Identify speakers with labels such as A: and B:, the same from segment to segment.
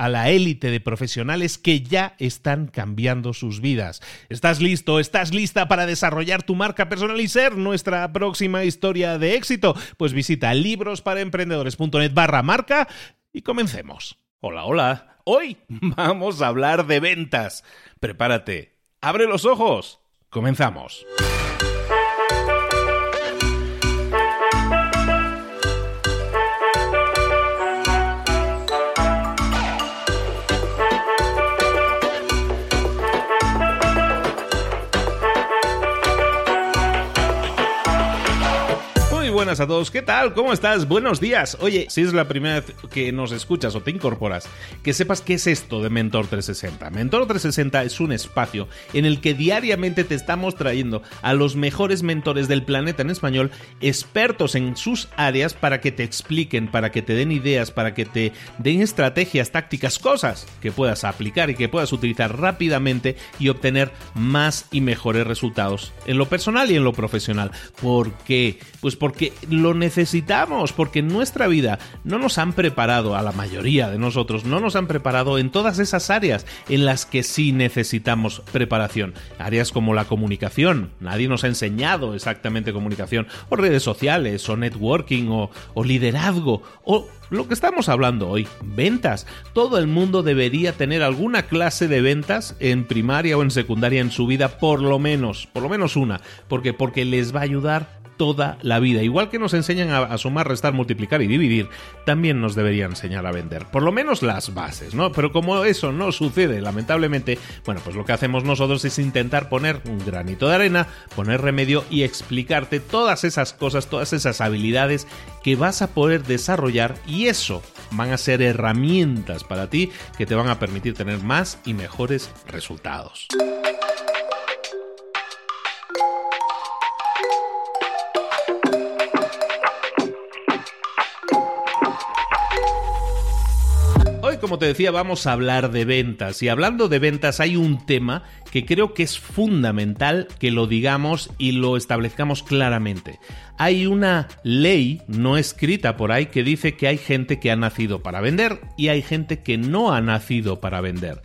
A: a la élite de profesionales que ya están cambiando sus vidas. ¿Estás listo? ¿Estás lista para desarrollar tu marca personal y ser nuestra próxima historia de éxito? Pues visita librosparaemprendedores.net barra marca y comencemos. Hola, hola. Hoy vamos a hablar de ventas. Prepárate. Abre los ojos. Comenzamos. Buenas a todos. ¿Qué tal? ¿Cómo estás? Buenos días. Oye, si es la primera vez que nos escuchas o te incorporas, que sepas qué es esto de Mentor 360. Mentor 360 es un espacio en el que diariamente te estamos trayendo a los mejores mentores del planeta en español, expertos en sus áreas para que te expliquen, para que te den ideas, para que te den estrategias, tácticas, cosas que puedas aplicar y que puedas utilizar rápidamente y obtener más y mejores resultados en lo personal y en lo profesional. ¿Por qué? Pues porque lo necesitamos, porque en nuestra vida no nos han preparado, a la mayoría de nosotros, no nos han preparado en todas esas áreas en las que sí necesitamos preparación. Áreas como la comunicación, nadie nos ha enseñado exactamente comunicación, o redes sociales, o networking, o, o liderazgo, o lo que estamos hablando hoy, ventas. Todo el mundo debería tener alguna clase de ventas en primaria o en secundaria en su vida, por lo menos, por lo menos una, porque porque les va a ayudar toda la vida. Igual que nos enseñan a, sumar, restar, multiplicar y dividir, también nos deberían enseñar a vender. Por lo menos las bases, ¿no? Pero como eso no sucede, lamentablemente, bueno, pues lo que hacemos nosotros es intentar poner un granito de arena, poner remedio y explicarte todas esas cosas, todas esas habilidades que vas a poder desarrollar y eso van a ser herramientas para ti que te van a permitir tener más y mejores resultados. Como te decía, vamos a hablar de ventas. Y hablando de ventas, hay un tema que creo que es fundamental que lo digamos y lo establezcamos claramente. Hay una ley no escrita por ahí que dice que hay gente que ha nacido para vender y hay gente que no ha nacido para vender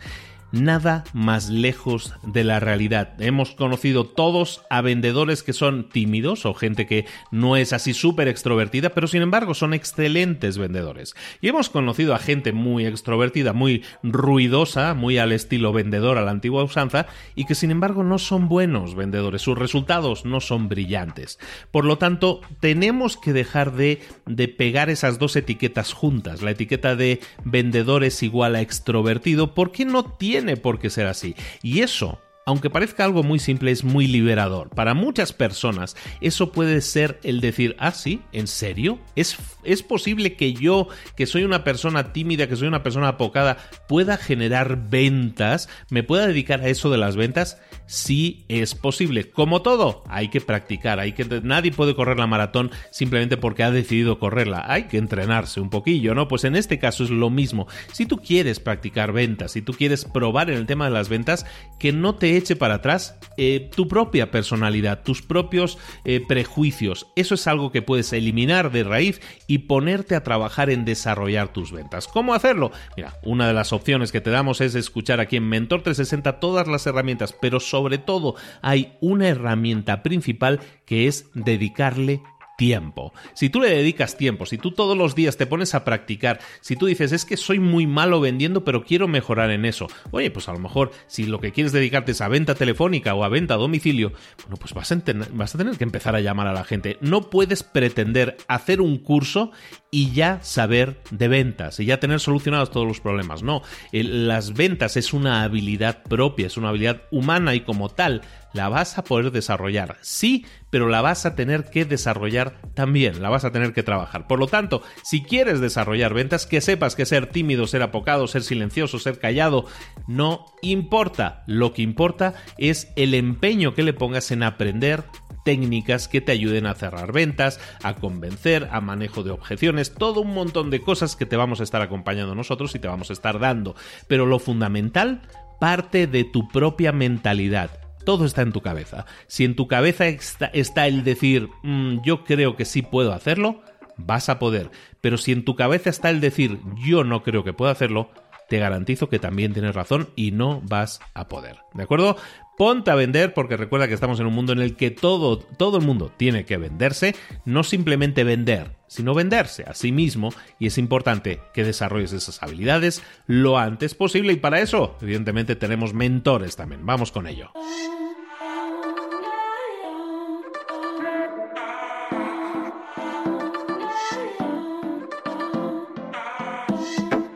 A: nada más lejos de la realidad. Hemos conocido todos a vendedores que son tímidos o gente que no es así súper extrovertida, pero sin embargo son excelentes vendedores. Y hemos conocido a gente muy extrovertida, muy ruidosa, muy al estilo vendedor a la antigua usanza, y que sin embargo no son buenos vendedores. Sus resultados no son brillantes. Por lo tanto, tenemos que dejar de, de pegar esas dos etiquetas juntas. La etiqueta de vendedor es igual a extrovertido, porque no tiene tiene por qué ser así. Y eso aunque parezca algo muy simple, es muy liberador. Para muchas personas eso puede ser el decir, ah, sí, ¿en serio? ¿Es, ¿Es posible que yo, que soy una persona tímida, que soy una persona apocada, pueda generar ventas? ¿Me pueda dedicar a eso de las ventas? Sí es posible. Como todo, hay que practicar, hay que nadie puede correr la maratón simplemente porque ha decidido correrla. Hay que entrenarse un poquillo, ¿no? Pues en este caso es lo mismo. Si tú quieres practicar ventas, si tú quieres probar en el tema de las ventas, que no te eche para atrás eh, tu propia personalidad, tus propios eh, prejuicios. Eso es algo que puedes eliminar de raíz y ponerte a trabajar en desarrollar tus ventas. ¿Cómo hacerlo? Mira, una de las opciones que te damos es escuchar aquí en Mentor 360 todas las herramientas, pero sobre todo hay una herramienta principal que es dedicarle tiempo. Si tú le dedicas tiempo, si tú todos los días te pones a practicar, si tú dices, es que soy muy malo vendiendo, pero quiero mejorar en eso, oye, pues a lo mejor si lo que quieres dedicarte es a venta telefónica o a venta a domicilio, bueno, pues vas a, vas a tener que empezar a llamar a la gente. No puedes pretender hacer un curso y ya saber de ventas y ya tener solucionados todos los problemas. No, las ventas es una habilidad propia, es una habilidad humana y como tal la vas a poder desarrollar. Sí, pero la vas a tener que desarrollar también, la vas a tener que trabajar. Por lo tanto, si quieres desarrollar ventas, que sepas que ser tímido, ser apocado, ser silencioso, ser callado, no importa. Lo que importa es el empeño que le pongas en aprender técnicas que te ayuden a cerrar ventas, a convencer, a manejo de objeciones, todo un montón de cosas que te vamos a estar acompañando nosotros y te vamos a estar dando. Pero lo fundamental parte de tu propia mentalidad. Todo está en tu cabeza. Si en tu cabeza está, el decir, mm, yo creo que sí puedo hacerlo, vas a poder. Pero si en tu cabeza está el decir, yo no creo que pueda hacerlo, te garantizo que también tienes razón y no vas a poder. ¿De acuerdo? Ponte a vender porque recuerda que estamos en un mundo en el que todo, todo el mundo tiene que venderse, no simplemente vender, sino venderse a sí mismo y es importante que desarrolles esas habilidades lo antes posible y para eso evidentemente tenemos mentores también. Vamos con ello.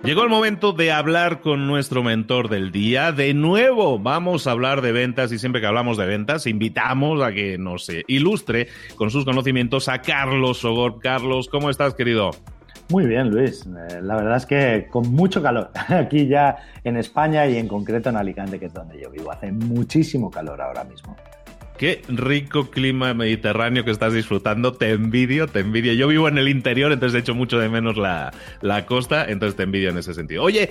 A: Llegó el momento de hablar con nuestro mentor del día. De nuevo, vamos a hablar de ventas y siempre que hablamos de ventas, invitamos a que nos ilustre con sus conocimientos a Carlos Sogor. Carlos, ¿cómo estás, querido?
B: Muy bien, Luis. Eh, la verdad es que con mucho calor aquí ya en España y en concreto en Alicante, que es donde yo vivo. Hace muchísimo calor ahora mismo.
A: Qué rico clima mediterráneo que estás disfrutando. Te envidio, te envidio. Yo vivo en el interior, entonces he hecho mucho de menos la, costa, entonces te envidio en ese sentido. Oye,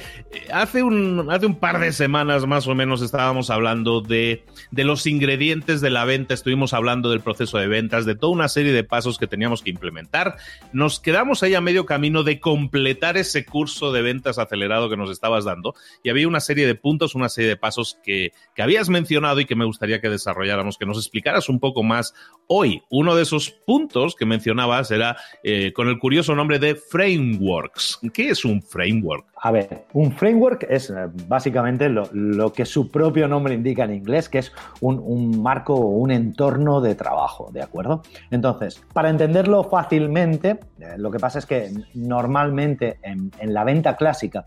A: hace un, hace un par de semanas más o menos estábamos hablando de, de los ingredientes de la venta, estuvimos hablando del proceso de ventas, de toda una serie de pasos que teníamos que implementar. Nos quedamos ahí a medio camino de completar ese curso de ventas acelerado que nos estabas dando y había una serie de puntos, una serie de pasos que, que habías mencionado y que me gustaría que desarrolláramos, que nos explicaras un poco más hoy. Uno de esos puntos que mencionabas era eh, con el curioso nombre de frameworks. ¿Qué es un framework?
B: A ver, un framework es eh, básicamente lo, que su propio nombre indica en inglés, que es un, marco o un entorno de trabajo, ¿de acuerdo? Entonces, para entenderlo fácilmente, eh, lo que pasa es que normalmente en la venta clásica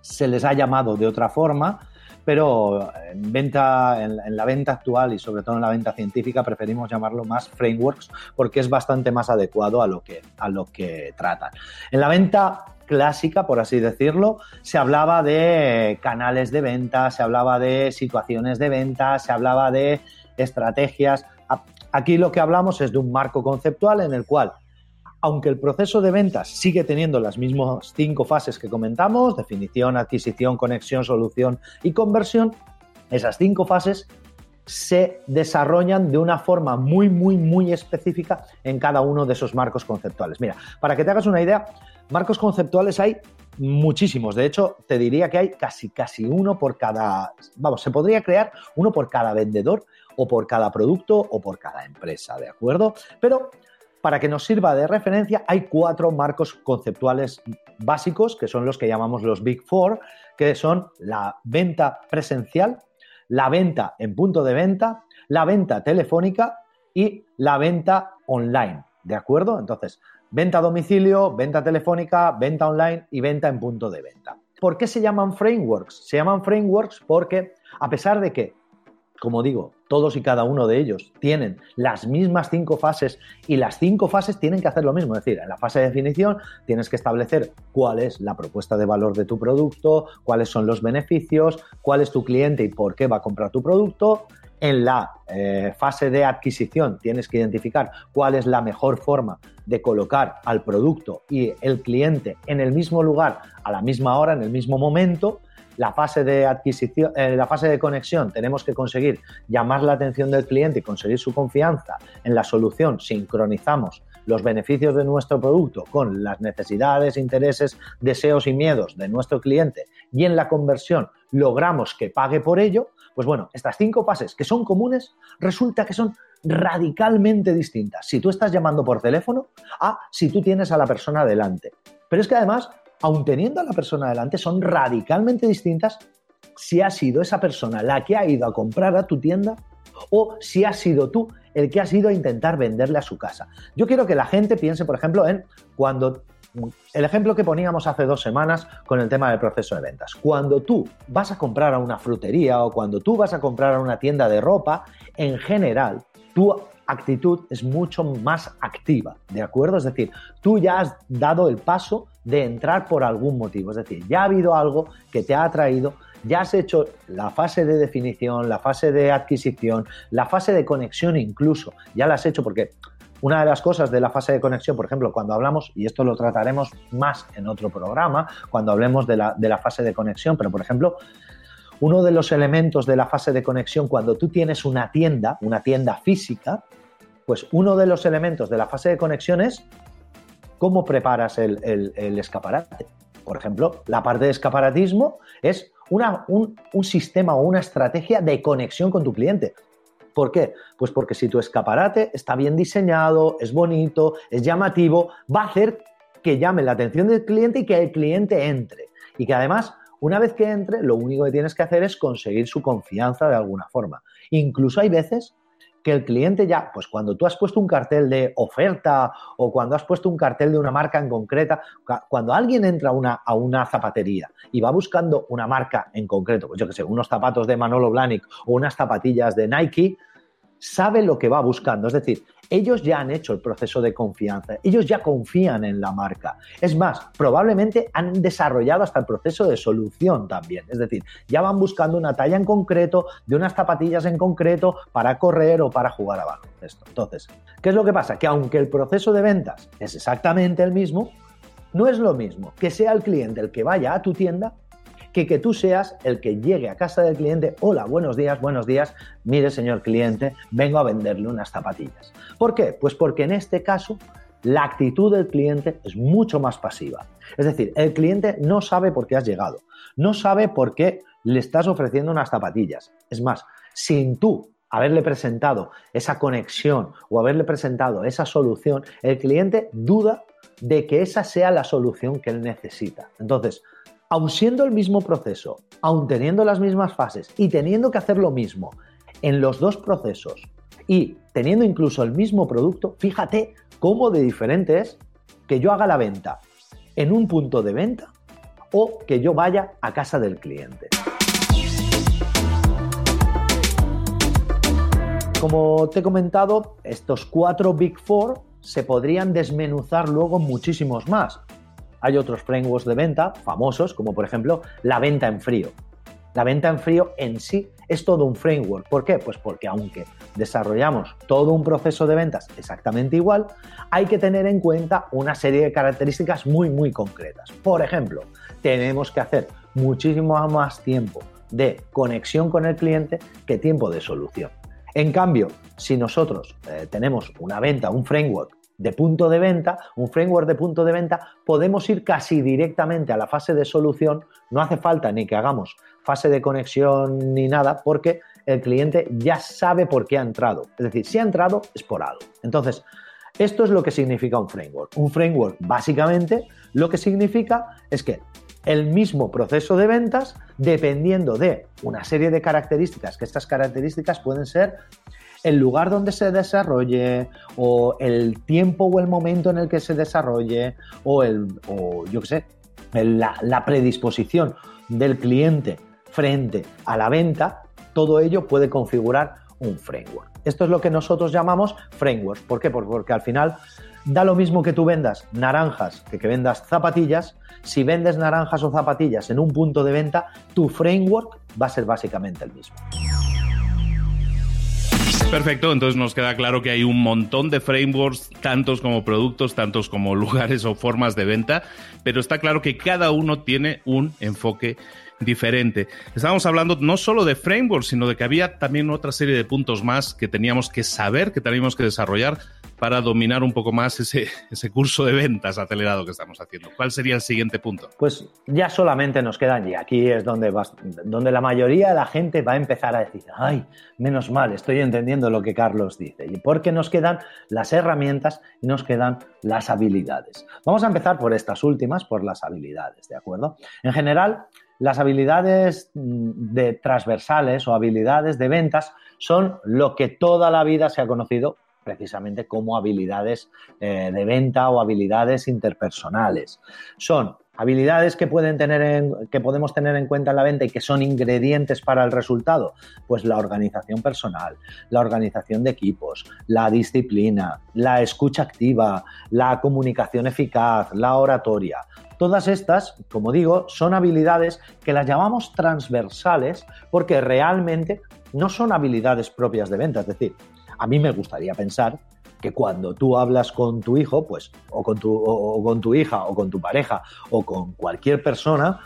B: se les ha llamado de otra forma, pero en, venta, en, la venta actual y sobre todo en la venta científica preferimos llamarlo más frameworks porque es bastante más adecuado a lo que, a lo que tratan. En la venta clásica, por así decirlo, se hablaba de canales de venta, se hablaba de situaciones de venta, se hablaba de estrategias. Aquí lo que hablamos es de un marco conceptual en el cual aunque el proceso de ventas sigue teniendo las mismas cinco fases que comentamos, definición, adquisición, conexión, solución y conversión, esas cinco fases se desarrollan de una forma muy, muy, muy específica en cada uno de esos marcos conceptuales. Mira, para que te hagas una idea, marcos conceptuales hay muchísimos. De hecho, te diría que hay casi, casi uno por cada, vamos, se podría crear uno por cada vendedor o por cada producto o por cada empresa, ¿de acuerdo? Pero para que nos sirva de referencia, hay cuatro marcos conceptuales básicos, que son los que llamamos los Big Four, que son la venta presencial, la venta en punto de venta, la venta telefónica y la venta online. ¿De acuerdo? Entonces, venta a domicilio, venta telefónica, venta online y venta en punto de venta. ¿Por qué se llaman frameworks? Se llaman frameworks porque, a pesar de que como digo, todos y cada uno de ellos tienen las mismas cinco fases y las cinco fases tienen que hacer lo mismo. Es decir, en la fase de definición tienes que establecer cuál es la propuesta de valor de tu producto, cuáles son los beneficios, cuál es tu cliente y por qué va a comprar tu producto. En la eh, fase de adquisición tienes que identificar cuál es la mejor forma de colocar al producto y el cliente en el mismo lugar, a la misma hora, en el mismo momento la fase de adquisición, eh, la fase de conexión tenemos que conseguir llamar la atención del cliente y conseguir su confianza en la solución, sincronizamos los beneficios de nuestro producto con las necesidades, intereses, deseos y miedos de nuestro cliente y en la conversión logramos que pague por ello, pues bueno, estas cinco fases que son comunes resulta que son radicalmente distintas. Si tú estás llamando por teléfono a si tú tienes a la persona delante. Pero es que además aun teniendo a la persona delante, son radicalmente distintas si ha sido esa persona la que ha ido a comprar a tu tienda o si has sido tú el que has ido a intentar venderle a su casa. Yo quiero que la gente piense, por ejemplo, en cuando el ejemplo que poníamos hace dos semanas con el tema del proceso de ventas. Cuando tú vas a comprar a una frutería o cuando tú vas a comprar a una tienda de ropa, en general, tu actitud es mucho más activa, ¿de acuerdo? Es decir, tú ya has dado el paso de entrar por algún motivo. Es decir, ya ha habido algo que te ha atraído, ya has hecho la fase de definición, la fase de adquisición, la fase de conexión incluso, ya la has hecho porque una de las cosas de la fase de conexión, por ejemplo, cuando hablamos, y esto lo trataremos más en otro programa, cuando hablemos de la, de la fase de conexión, pero por ejemplo, uno de los elementos de la fase de conexión, cuando tú tienes una tienda, una tienda física, pues uno de los elementos de la fase de conexión es cómo preparas el, escaparate. Por ejemplo, la parte de escaparatismo es un, sistema o una estrategia de conexión con tu cliente. ¿Por qué? Pues porque si tu escaparate está bien diseñado, es bonito, es llamativo, va a hacer que llame la atención del cliente y que el cliente entre. Y que además, una vez que entre, lo único que tienes que hacer es conseguir su confianza de alguna forma. Incluso hay veces que el cliente ya, pues cuando tú has puesto un cartel de oferta o cuando has puesto un cartel de una marca en concreta, cuando alguien entra a una, a una zapatería y va buscando una marca en concreto, pues yo que sé, unos zapatos de Manolo Blahnik o unas zapatillas de Nike, sabe lo que va buscando. Es decir, ellos ya han hecho el proceso de confianza, ellos ya confían en la marca. Es más, probablemente han desarrollado hasta el proceso de solución también. Es decir, ya van buscando una talla en concreto, de unas zapatillas en concreto para correr o para jugar a baloncesto. Entonces, ¿qué es lo que pasa? Que aunque el proceso de ventas es exactamente el mismo, no es lo mismo que sea el cliente el que vaya a tu tienda que que tú seas el que llegue a casa del cliente, hola, buenos días, buenos días, mire señor cliente, vengo a venderle unas zapatillas. ¿Por qué? Pues porque en este caso la actitud del cliente es mucho más pasiva. Es decir, el cliente no sabe por qué has llegado, no sabe por qué le estás ofreciendo unas zapatillas. Es más, sin tú haberle presentado esa conexión o haberle presentado esa solución, el cliente duda de que esa sea la solución que él necesita. Entonces, aun siendo el mismo proceso, aun teniendo las mismas fases y teniendo que hacer lo mismo en los dos procesos y teniendo incluso el mismo producto, fíjate cómo de diferente es que yo haga la venta en un punto de venta o que yo vaya a casa del cliente. Como te he comentado, estos cuatro Big Four se podrían desmenuzar luego muchísimos más. Hay otros frameworks de venta famosos, como por ejemplo la venta en frío. La venta en frío en sí es todo un framework. ¿Por qué? Pues porque aunque desarrollamos todo un proceso de ventas exactamente igual, hay que tener en cuenta una serie de características muy, muy concretas. Por ejemplo, tenemos que hacer muchísimo más tiempo de conexión con el cliente que tiempo de solución. En cambio, si nosotros eh, tenemos una venta, un framework de punto de venta, un framework de punto de venta, podemos ir casi directamente a la fase de solución. No hace falta ni que hagamos fase de conexión ni nada, porque el cliente ya sabe por qué ha entrado. Es decir, si ha entrado es por algo. Entonces, esto es lo que significa un framework. Un framework, básicamente, lo que significa es que el mismo proceso de ventas, dependiendo de una serie de características, que estas características pueden ser el lugar donde se desarrolle o el tiempo o el momento en el que se desarrolle o, el, yo qué sé, la, la predisposición del cliente frente a la venta, todo ello puede configurar un framework. Esto es lo que nosotros llamamos frameworks. ¿Por qué? Porque al final da lo mismo que tú vendas naranjas que que vendas zapatillas. Si vendes naranjas o zapatillas en un punto de venta, tu framework va a ser básicamente el mismo.
A: Perfecto, entonces nos queda claro que hay un montón de frameworks, tantos como productos, tantos como lugares o formas de venta, pero está claro que cada uno tiene un enfoque diferente. Estábamos hablando no solo de frameworks, sino de que había también otra serie de puntos más que teníamos que saber, que teníamos que desarrollar para dominar un poco más ese, ese curso de ventas acelerado que estamos haciendo. ¿Cuál sería el siguiente punto?
B: Pues ya solamente nos quedan, y aquí es donde, donde la mayoría de la gente va a empezar a decir, ay, menos mal, estoy entendiendo lo que Carlos dice. Y porque nos quedan las herramientas y nos quedan las habilidades. Vamos a empezar por estas últimas, por las habilidades, ¿de acuerdo? En general, las habilidades mm, de transversales o habilidades de ventas son lo que toda la vida se ha conocido precisamente como habilidades eh, de venta o habilidades interpersonales. Son habilidades que, pueden tener que podemos tener en cuenta en la venta y que son ingredientes para el resultado. Pues la organización personal, la organización de equipos, la disciplina, la escucha activa, la comunicación eficaz, la oratoria. Todas estas, como digo, son habilidades que las llamamos transversales porque realmente no son habilidades propias de venta. Es decir, a mí me gustaría pensar que cuando tú hablas con tu hijo, pues, o con tu, o con tu hija, o con tu pareja, o con cualquier persona,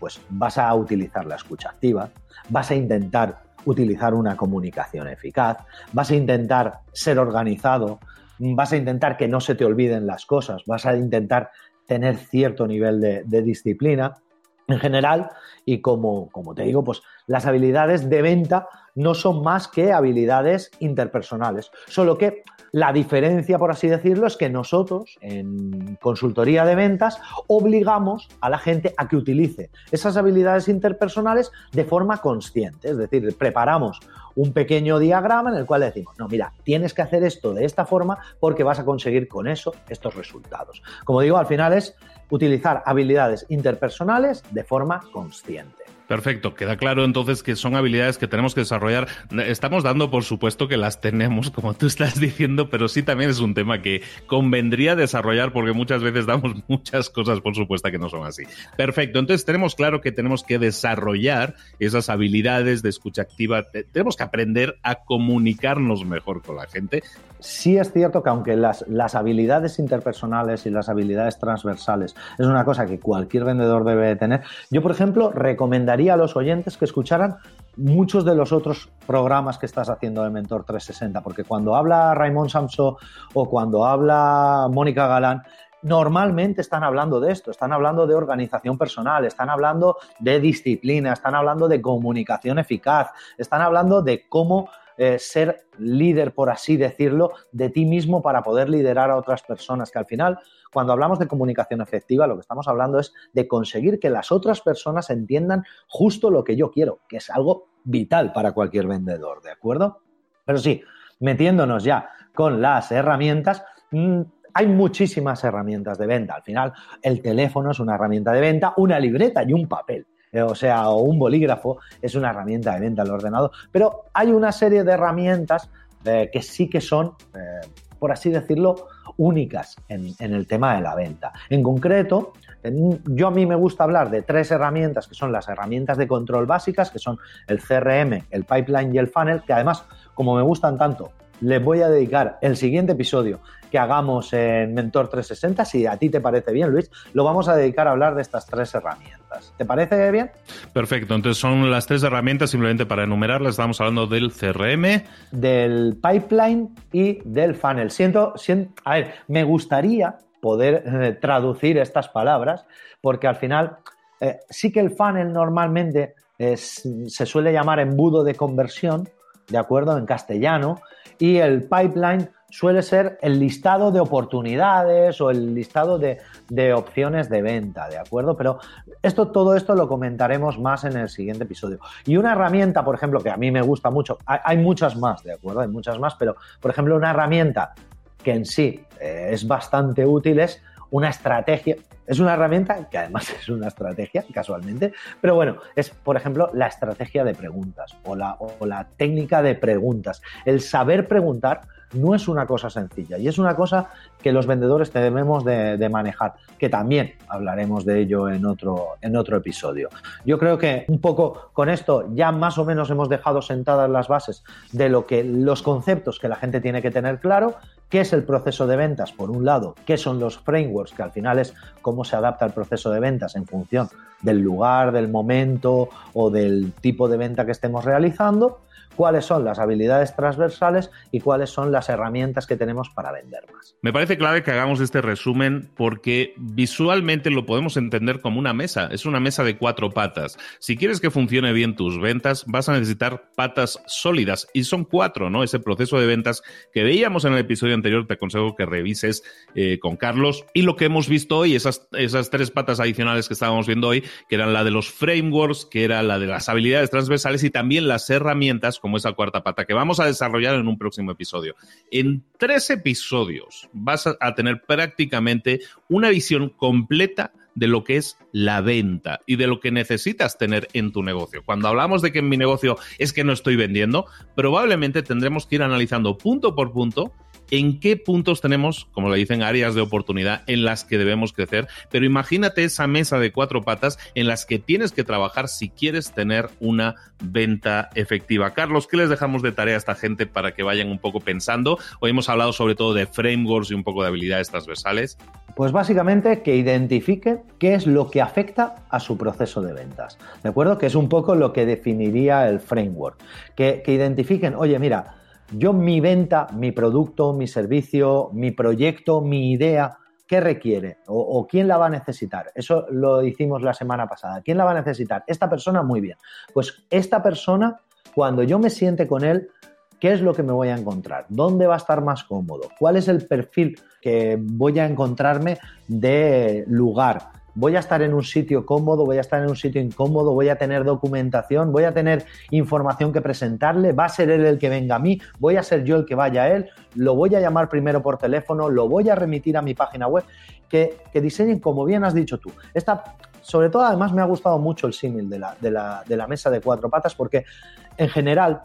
B: pues vas a utilizar la escucha activa, vas a intentar utilizar una comunicación eficaz, vas a intentar ser organizado, vas a intentar que no se te olviden las cosas, vas a intentar tener cierto nivel de, disciplina en general. Y como, como te digo, pues las habilidades de venta no son más que habilidades interpersonales, solo que la diferencia, por así decirlo, es que nosotros en consultoría de ventas obligamos a la gente a que utilice esas habilidades interpersonales de forma consciente, es decir, preparamos un pequeño diagrama en el cual decimos, no, mira, tienes que hacer esto de esta forma porque vas a conseguir con eso estos resultados. Como digo, al final es utilizar habilidades interpersonales de forma consciente.
A: Perfecto, queda claro entonces que son habilidades que tenemos que desarrollar. Estamos dando por supuesto que las tenemos, como tú estás diciendo, pero sí también es un tema que convendría desarrollar porque muchas veces damos muchas cosas por supuesto que no son así. Perfecto, entonces tenemos claro que tenemos que desarrollar esas habilidades de escucha activa, tenemos aprender a comunicarnos mejor con la gente.
B: Sí es cierto que aunque las, las habilidades interpersonales y las habilidades transversales es una cosa que cualquier vendedor debe tener, yo por ejemplo recomendaría a los oyentes que escucharan muchos de los otros programas que estás haciendo de Mentor 360, porque cuando habla Raymond Samso o cuando habla Mónica Galán, normalmente están hablando de esto, están hablando de organización personal, están hablando de disciplina, están hablando de comunicación eficaz, están hablando de cómo eh, ser líder, por así decirlo, de ti mismo para poder liderar a otras personas, que al final cuando hablamos de comunicación efectiva, lo que estamos hablando es de conseguir que las otras personas entiendan justo lo que yo quiero, que es algo vital para cualquier vendedor, ¿de acuerdo? Pero sí, metiéndonos ya con las herramientas, mm, hay muchísimas herramientas de venta. Al final, el teléfono es una herramienta de venta, una libreta y un papel. Eh, o sea, un bolígrafo es una herramienta de venta al ordenador. Pero hay una serie de herramientas eh, que sí que son, eh, por así decirlo, únicas en, el tema de la venta. En concreto, yo a mí me gusta hablar de tres herramientas que son las herramientas de control básicas, que son el CRM, el pipeline y el funnel, que además, como me gustan tanto, les voy a dedicar el siguiente episodio que hagamos en Mentor 360. Si a ti te parece bien, Luis, lo vamos a dedicar a hablar de estas tres herramientas. ¿Te parece bien?
A: Perfecto. Entonces son las tres herramientas, simplemente para enumerarlas, estamos hablando del CRM,
B: del pipeline y del funnel. Siento, siento a ver, me gustaría poder eh, traducir estas palabras, porque al final eh, sí que el funnel normalmente se suele llamar embudo de conversión, ¿de acuerdo? En castellano, y el pipeline suele ser el listado de oportunidades o el listado de, opciones de venta, ¿de acuerdo? Pero esto, todo esto lo comentaremos más en el siguiente episodio. Y una herramienta, por ejemplo, que a mí me gusta mucho, hay, muchas más, ¿de acuerdo? Hay muchas más, pero, por ejemplo, una herramienta que en sí eh, es bastante útil es una estrategia. Es una herramienta que además es una estrategia, casualmente, pero bueno, es, por ejemplo, la estrategia de preguntas o la, o la técnica de preguntas. El saber preguntar no es una cosa sencilla y es una cosa que los vendedores debemos de, manejar, que también hablaremos de ello en otro, en otro episodio. Yo creo que un poco con esto ya más o menos hemos dejado sentadas las bases de lo que los conceptos que la gente tiene que tener claro, qué es el proceso de ventas, por un lado, qué son los frameworks, que al final es cómo se adapta el proceso de ventas en función del lugar, del momento o del tipo de venta que estemos realizando cuáles son las habilidades transversales y cuáles son las herramientas que tenemos para vender más.
A: Me parece clave que hagamos este resumen porque visualmente lo podemos entender como una mesa. Es una mesa de cuatro patas. Si quieres que funcione bien tus ventas, vas a necesitar patas sólidas y son cuatro, ¿no? Ese proceso de ventas que veíamos en el episodio anterior, te aconsejo que revises eh, con Carlos y lo que hemos visto hoy, esas, esas tres patas adicionales que estábamos viendo hoy, que eran la de los frameworks, que era la de las habilidades transversales y también las herramientas como esa cuarta pata que vamos a desarrollar en un próximo episodio. En tres episodios vas a tener prácticamente una visión completa de lo que es la venta y de lo que necesitas tener en tu negocio. Cuando hablamos de que en mi negocio es que no estoy vendiendo, probablemente tendremos que ir analizando punto por punto en qué puntos tenemos, como le dicen, áreas de oportunidad en las que debemos crecer, pero imagínate esa mesa de cuatro patas en las que tienes que trabajar si quieres tener una venta efectiva. Carlos, ¿qué les dejamos de tarea a esta gente para que vayan un poco pensando? Hoy hemos hablado sobre todo de frameworks y un poco de habilidades transversales.
B: Pues básicamente que identifique qué es lo que afecta a su proceso de ventas. ¿De acuerdo? Que es un poco lo que definiría el framework. Que, que identifiquen, oye, mira, yo mi venta, mi producto, mi servicio, mi proyecto, mi idea, ¿qué requiere? O, quién la va a necesitar? Eso lo hicimos la semana pasada. ¿Quién la va a necesitar? Esta persona, muy bien. Pues esta persona, cuando yo me siente con él, ¿qué es lo que me voy a encontrar? ¿Dónde va a estar más cómodo? ¿Cuál es el perfil que voy a encontrarme de lugar? Voy a estar en un sitio cómodo, voy a estar en un sitio incómodo, voy a tener documentación, voy a tener información que presentarle, va a ser él el que venga a mí, voy a ser yo el que vaya a él, lo voy a llamar primero por teléfono, lo voy a remitir a mi página web, que, diseñen como bien has dicho tú. Esta, sobre todo, además me ha gustado mucho el símil de la, de, la, de la mesa de cuatro patas porque en general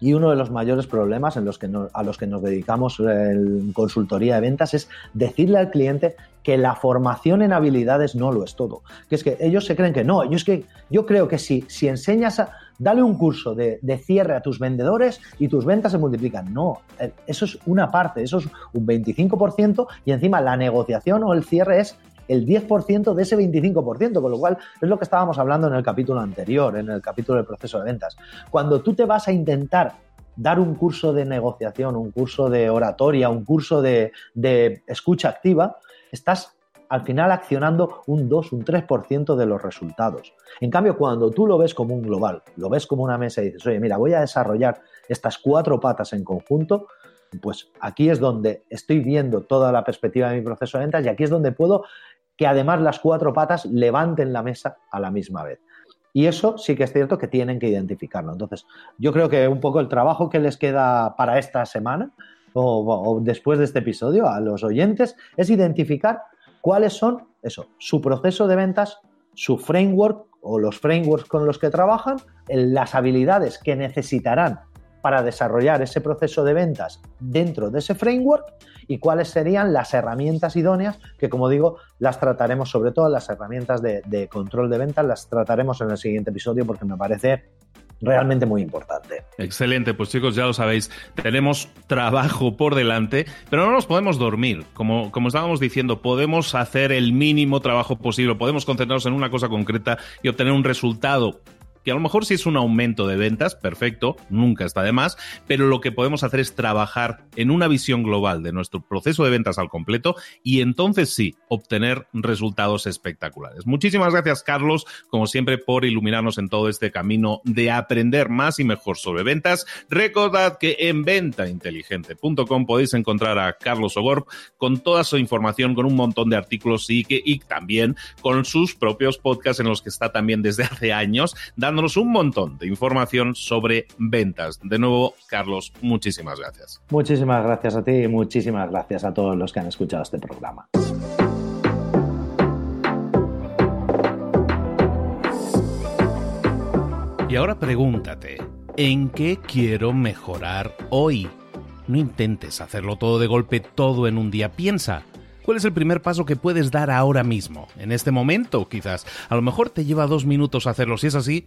B: y uno de los mayores problemas en los que a los que nos dedicamos en consultoría de ventas es decirle al cliente que la formación en habilidades no lo es todo. Que es que ellos se creen que no. Yo, es que, yo creo que si, si enseñas a. Dale un curso de, de cierre a tus vendedores y tus ventas se multiplican. No, eh, eso es una parte, eso es un 25% y encima la negociación o el cierre es el 10% de ese 25%, con lo cual es lo que estábamos hablando en el capítulo anterior, en el capítulo del proceso de ventas. Cuando tú te vas a intentar dar un curso de negociación, un curso de oratoria, un curso de, escucha activa, estás al final accionando un 2, un 3% de los resultados. En cambio, cuando tú lo ves como un global, lo ves como una mesa y dices, oye, mira, voy a desarrollar estas cuatro patas en conjunto, pues aquí es donde estoy viendo toda la perspectiva de mi proceso de ventas y aquí es donde puedo que además las cuatro patas levanten la mesa a la misma vez. Y eso sí que es cierto que tienen que identificarlo. Entonces, yo creo que un poco el trabajo que les queda para esta semana o, después de este episodio a los oyentes es identificar cuáles son, eso, su proceso de ventas, su framework o los frameworks con los que trabajan, las habilidades que necesitarán para desarrollar ese proceso de ventas dentro de ese framework y cuáles serían las herramientas idóneas que, como digo, las trataremos, sobre todo las herramientas de, control de ventas, las trataremos en el siguiente episodio porque me parece realmente muy importante.
A: Excelente, pues chicos, ya lo sabéis, tenemos trabajo por delante, pero no nos podemos dormir. Como, como estábamos diciendo, podemos hacer el mínimo trabajo posible, podemos concentrarnos en una cosa concreta y obtener un resultado que a lo mejor si es un aumento de ventas, perfecto, nunca está de más, pero lo que podemos hacer es trabajar en una visión global de nuestro proceso de ventas al completo y entonces sí, obtener resultados espectaculares. Muchísimas gracias, Carlos, como siempre, por iluminarnos en todo este camino de aprender más y mejor sobre ventas. Recordad que en ventainteligente.com podéis encontrar a Carlos Ogor con toda su información, con un montón de artículos y, que, y también con sus propios podcasts en los que está también desde hace años, dando un montón de información sobre ventas. De nuevo, Carlos, muchísimas gracias.
B: Muchísimas gracias a ti y muchísimas gracias a todos los que han escuchado este programa.
A: Y ahora pregúntate, ¿en qué quiero mejorar hoy? No intentes hacerlo todo de golpe, todo en un día. Piensa, ¿cuál es el primer paso que puedes dar ahora mismo? En este momento, quizás. A lo mejor te lleva dos minutos hacerlo. Si es así,